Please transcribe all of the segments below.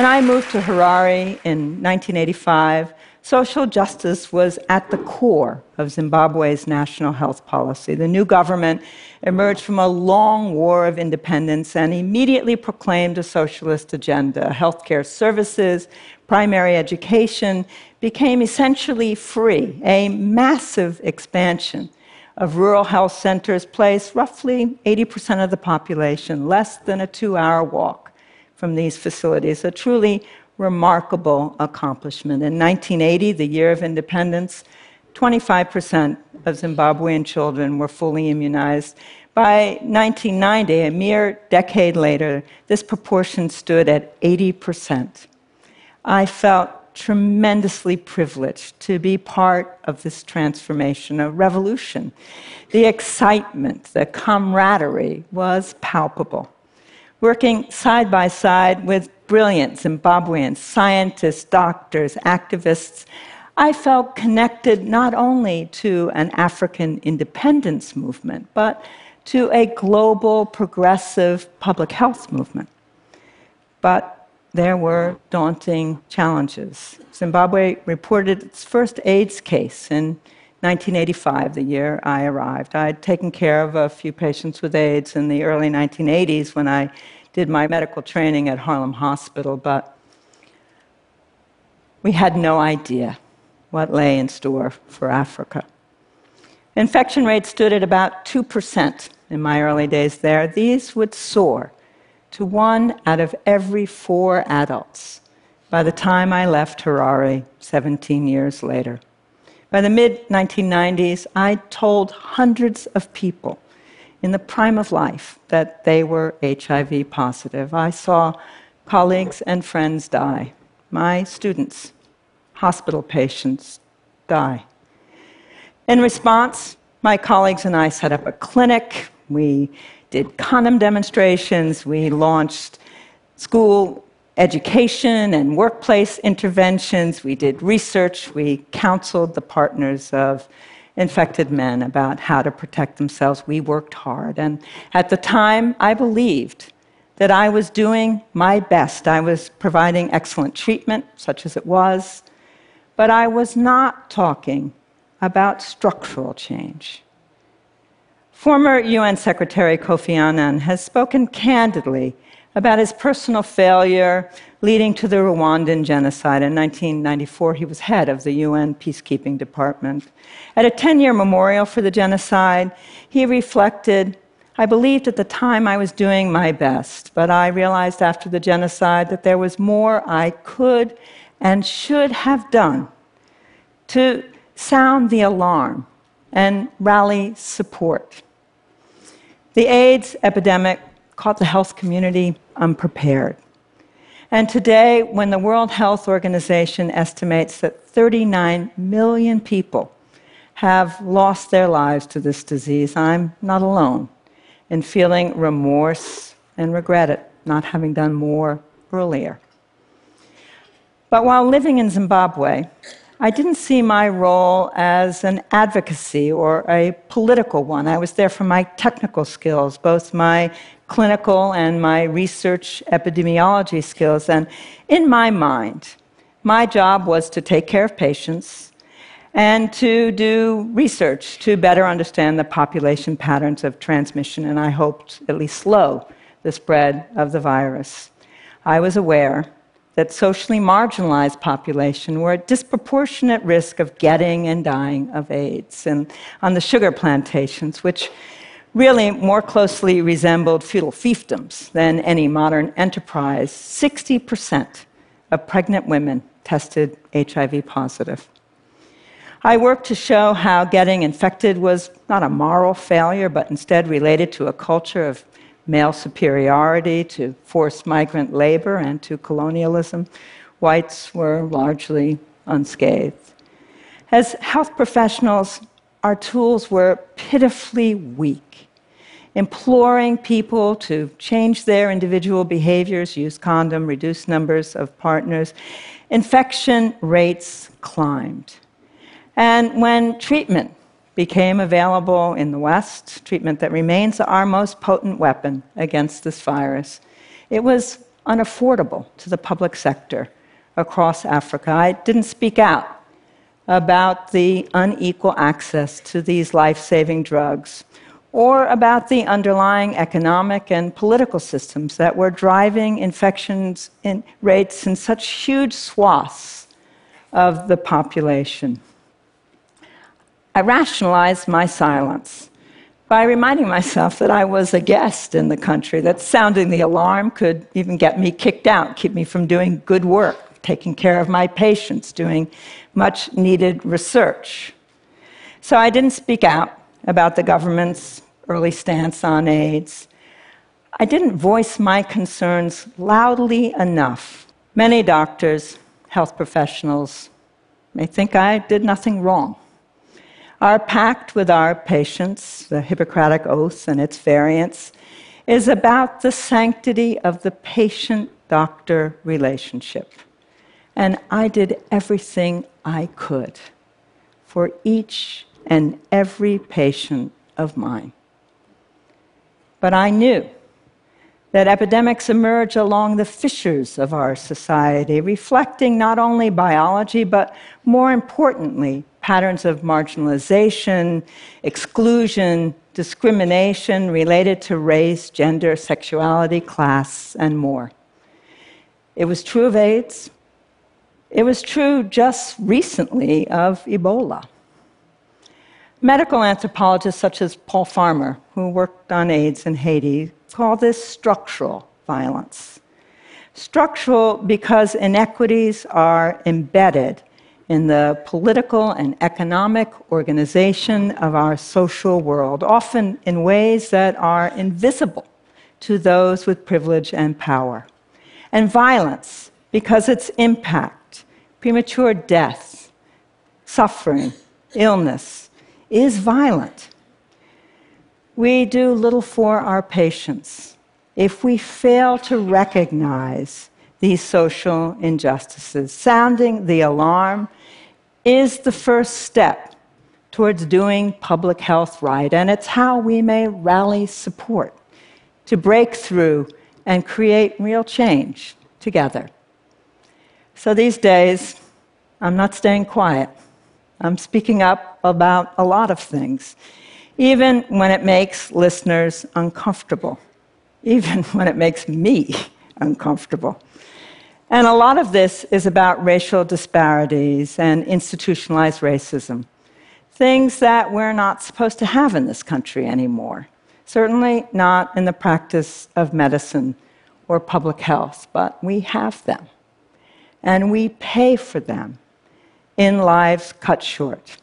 When I moved to Harare in 1985, social justice was at the core of Zimbabwe's national health policy. The new government emerged from a long war of independence and immediately proclaimed a socialist agenda. Healthcare services, primary education became essentially free. A massive expansion of rural health centers placed roughly 80% of the population less than a two hour walk from these facilities. A truly remarkable accomplishment. In 1980, the year of independence, 25% of Zimbabwean children were fully immunized. By 1990, a mere decade later, this proportion stood at 80%. I felt tremendously privileged to be part of this transformation, a revolution. The excitement, the camaraderie was palpable. Working side by side with brilliant Zimbabweans, scientists, doctors, activists, I felt connected not only to an African independence movement, but to a global progressive public health movement. But there were daunting challenges. Zimbabwe reported its first AIDS case in 1985, the year I arrived. I had taken care of a few patients with AIDS in the early 1980s when I did my medical training at Harlem Hospital, but we had no idea what lay in store for Africa. Infection rates stood at about 2% in my early days there. These would soar to one out of every four adults by the time I left Harare 17 years later. By the mid 1990s, I told hundreds of people in the prime of life that they were HIV positive. I saw colleagues and friends die, my students, hospital patients die. In response, my colleagues and I set up a clinic. We did condom demonstrations. We launched school education and workplace interventions. We did research. We counseled the partners of infected men about how to protect themselves. We worked hard. And at the time, I believed that I was doing my best. I was providing excellent treatment, such as it was, but I was not talking about structural change. Former UN Secretary Kofi Annan has spoken candidly about his personal failure leading to the Rwandan genocide. In 1994, he was head of the UN Peacekeeping Department. At a 10 year memorial for the genocide, he reflected I believed at the time I was doing my best, but I realized after the genocide that there was more I could and should have done to sound the alarm and rally support. The AIDS epidemic caught the health community unprepared. And today, when the World Health Organization estimates that 39 million people have lost their lives to this disease, I'm not alone in feeling remorse and regret at not having done more earlier. But while living in Zimbabwe, I didn't see my role as an advocacy or a political one. I was there for my technical skills, both my clinical and my research epidemiology skills. And in my mind, my job was to take care of patients and to do research to better understand the population patterns of transmission, and I hoped at least slow the spread of the virus. I was aware that socially marginalized population were at disproportionate risk of getting and dying of AIDS. And on the sugar plantations, which really more closely resembled feudal fiefdoms than any modern enterprise, 60% of pregnant women tested HIV positive. I worked to show how getting infected was not a moral failure, but instead related to a culture of male superiority, to forced migrant labor, and to colonialism. Whites were largely unscathed. As health professionals, our tools were pitifully weak, imploring people to change their individual behaviors, use condom, reduce numbers of partners. Infection rates climbed. And when treatment became available in the West, treatment that remains our most potent weapon against this virus, it was unaffordable to the public sector across Africa. I didn't speak out about the unequal access to these life saving drugs or about the underlying economic and political systems that were driving infections in rates in such huge swaths of the population. I rationalized my silence by reminding myself that I was a guest in the country, that sounding the alarm could even get me kicked out, keep me from doing good work, taking care of my patients, doing much needed research. So I didn't speak out about the government's early stance on AIDS. I didn't voice my concerns loudly enough. Many doctors, health professionals, may think I did nothing wrong. Our pact with our patients, the Hippocratic Oath and its variants, is about the sanctity of the patient doctor relationship. And I did everything I could for each and every patient of mine. But I knew that epidemics emerge along the fissures of our society, reflecting not only biology, but more importantly, patterns of marginalization, exclusion, discrimination related to race, gender, sexuality, class, and more. It was true of AIDS. It was true just recently of Ebola. Medical anthropologists such as Paul Farmer, who worked on AIDS in Haiti, call this structural violence. Structural because inequities are embedded in the political and economic organization of our social world, often in ways that are invisible to those with privilege and power. And violence because its impact, premature death, suffering, illness, is violent. We do little for our patients if we fail to recognize these social injustices. Sounding the alarm is the first step towards doing public health right, and it's how we may rally support to break through and create real change together. So these days, I'm not staying quiet. I'm speaking up about a lot of things, even when it makes listeners uncomfortable, even when it makes me uncomfortable. And a lot of this is about racial disparities and institutionalized racism, things that we're not supposed to have in this country anymore. Certainly not in the practice of medicine or public health, but we have them. And we pay for them in lives cut short.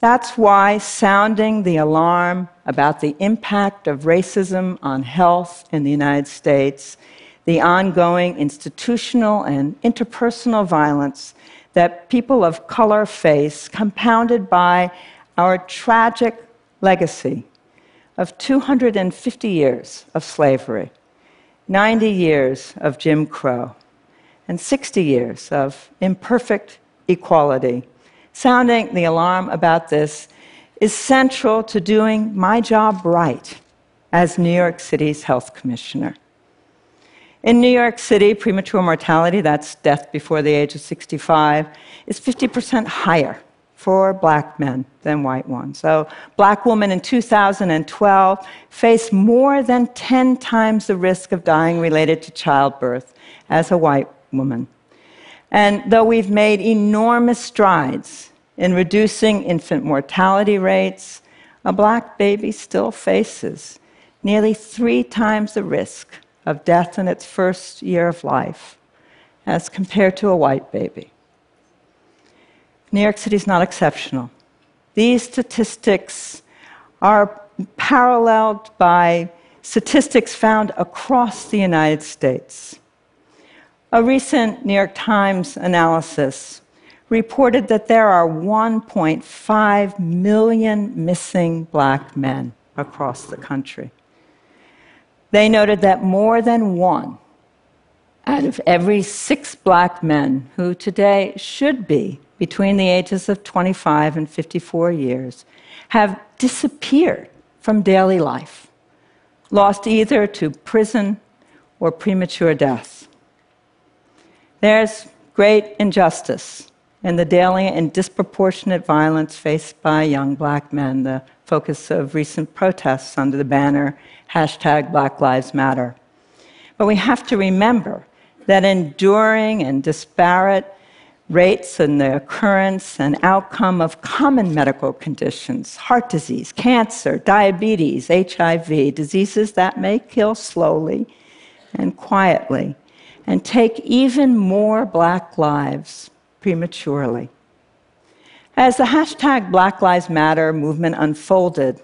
That's why sounding the alarm about the impact of racism on health in the United States, the ongoing institutional and interpersonal violence that people of color face, compounded by our tragic legacy of 250 years of slavery, 90 years of Jim Crow, and 60 years of imperfect equality. Sounding the alarm about this is central to doing my job right as New York City's health commissioner. In New York City, premature mortality, that's death before the age of 65, is 50% higher for black men than white ones. So, black women in 2012 face more than 10 times the risk of dying related to childbirth as a white woman. And though we've made enormous strides in reducing infant mortality rates, a black baby still faces nearly three times the risk of death in its first year of life as compared to a white baby. New York City is not exceptional. These statistics are paralleled by statistics found across the United States. A recent New York Times analysis reported that there are 1.5 million missing black men across the country. They noted that more than one out of every six black men who today should be between the ages of 25 and 54 years have disappeared from daily life, lost either to prison or premature death. There's great injustice in the daily and disproportionate violence faced by young black men, the focus of recent protests under the banner hashtag Black Lives Matter. But we have to remember that enduring and disparate rates in the occurrence and outcome of common medical conditions, heart disease, cancer, diabetes, HIV, diseases that may kill slowly and quietly and take even more black lives prematurely. As the hashtag Black Lives Matter movement unfolded,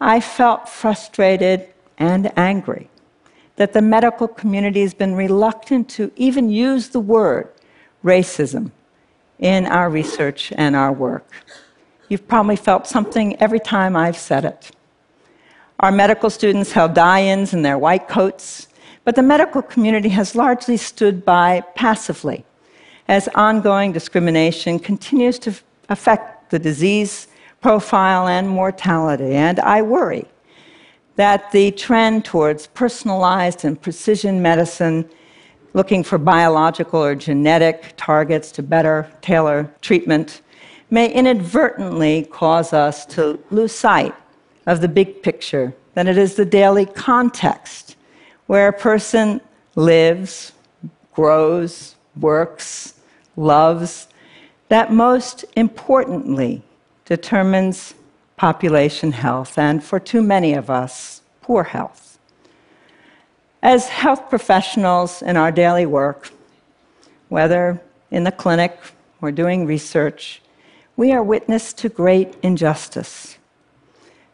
I felt frustrated and angry that the medical community has been reluctant to even use the word racism in our research and our work. You've probably felt something every time I've said it. Our medical students held die ins in their white coats, but the medical community has largely stood by passively as ongoing discrimination continues to affect the disease profile and mortality. And I worry that the trend towards personalized and precision medicine, looking for biological or genetic targets to better tailor treatment, may inadvertently cause us to lose sight of the big picture, that it is the daily context where a person lives, grows, works, loves, that most importantly determines population health, and for too many of us, poor health. As health professionals in our daily work, whether in the clinic or doing research, we are witness to great injustice.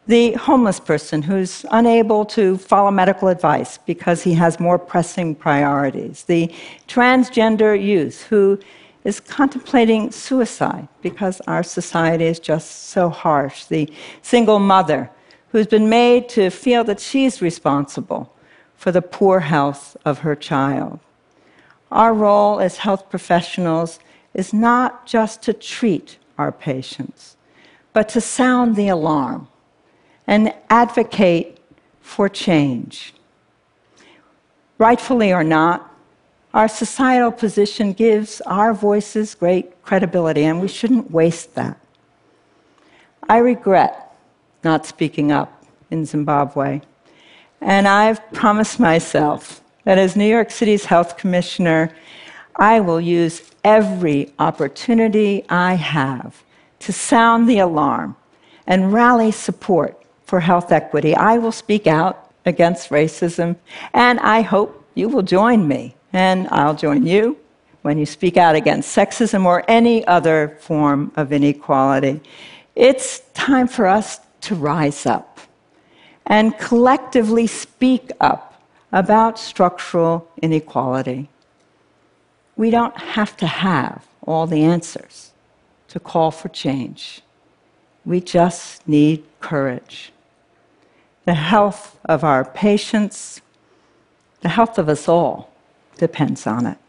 The homeless person who's unable to follow medical advice because he has more pressing priorities. The transgender youth who is contemplating suicide because our society is just so harsh. The single mother who's been made to feel that she's responsible for the poor health of her child. Our role as health professionals is not just to treat our patients, but to sound the alarm and advocate for change. Rightfully or not, our societal position gives our voices great credibility, and we shouldn't waste that. I regret not speaking up in Zimbabwe, and I've promised myself that as New York City's health commissioner, I will use every opportunity I have to sound the alarm and rally support for health equity. I will speak out against racism, and I hope you will join me and I'll join you when you speak out against sexism or any other form of inequality. It's time for us to rise up and collectively speak up about structural inequality. We don't have to have all the answers to call for change. We just need courage. The health of our patients, the health of us all, depends on it.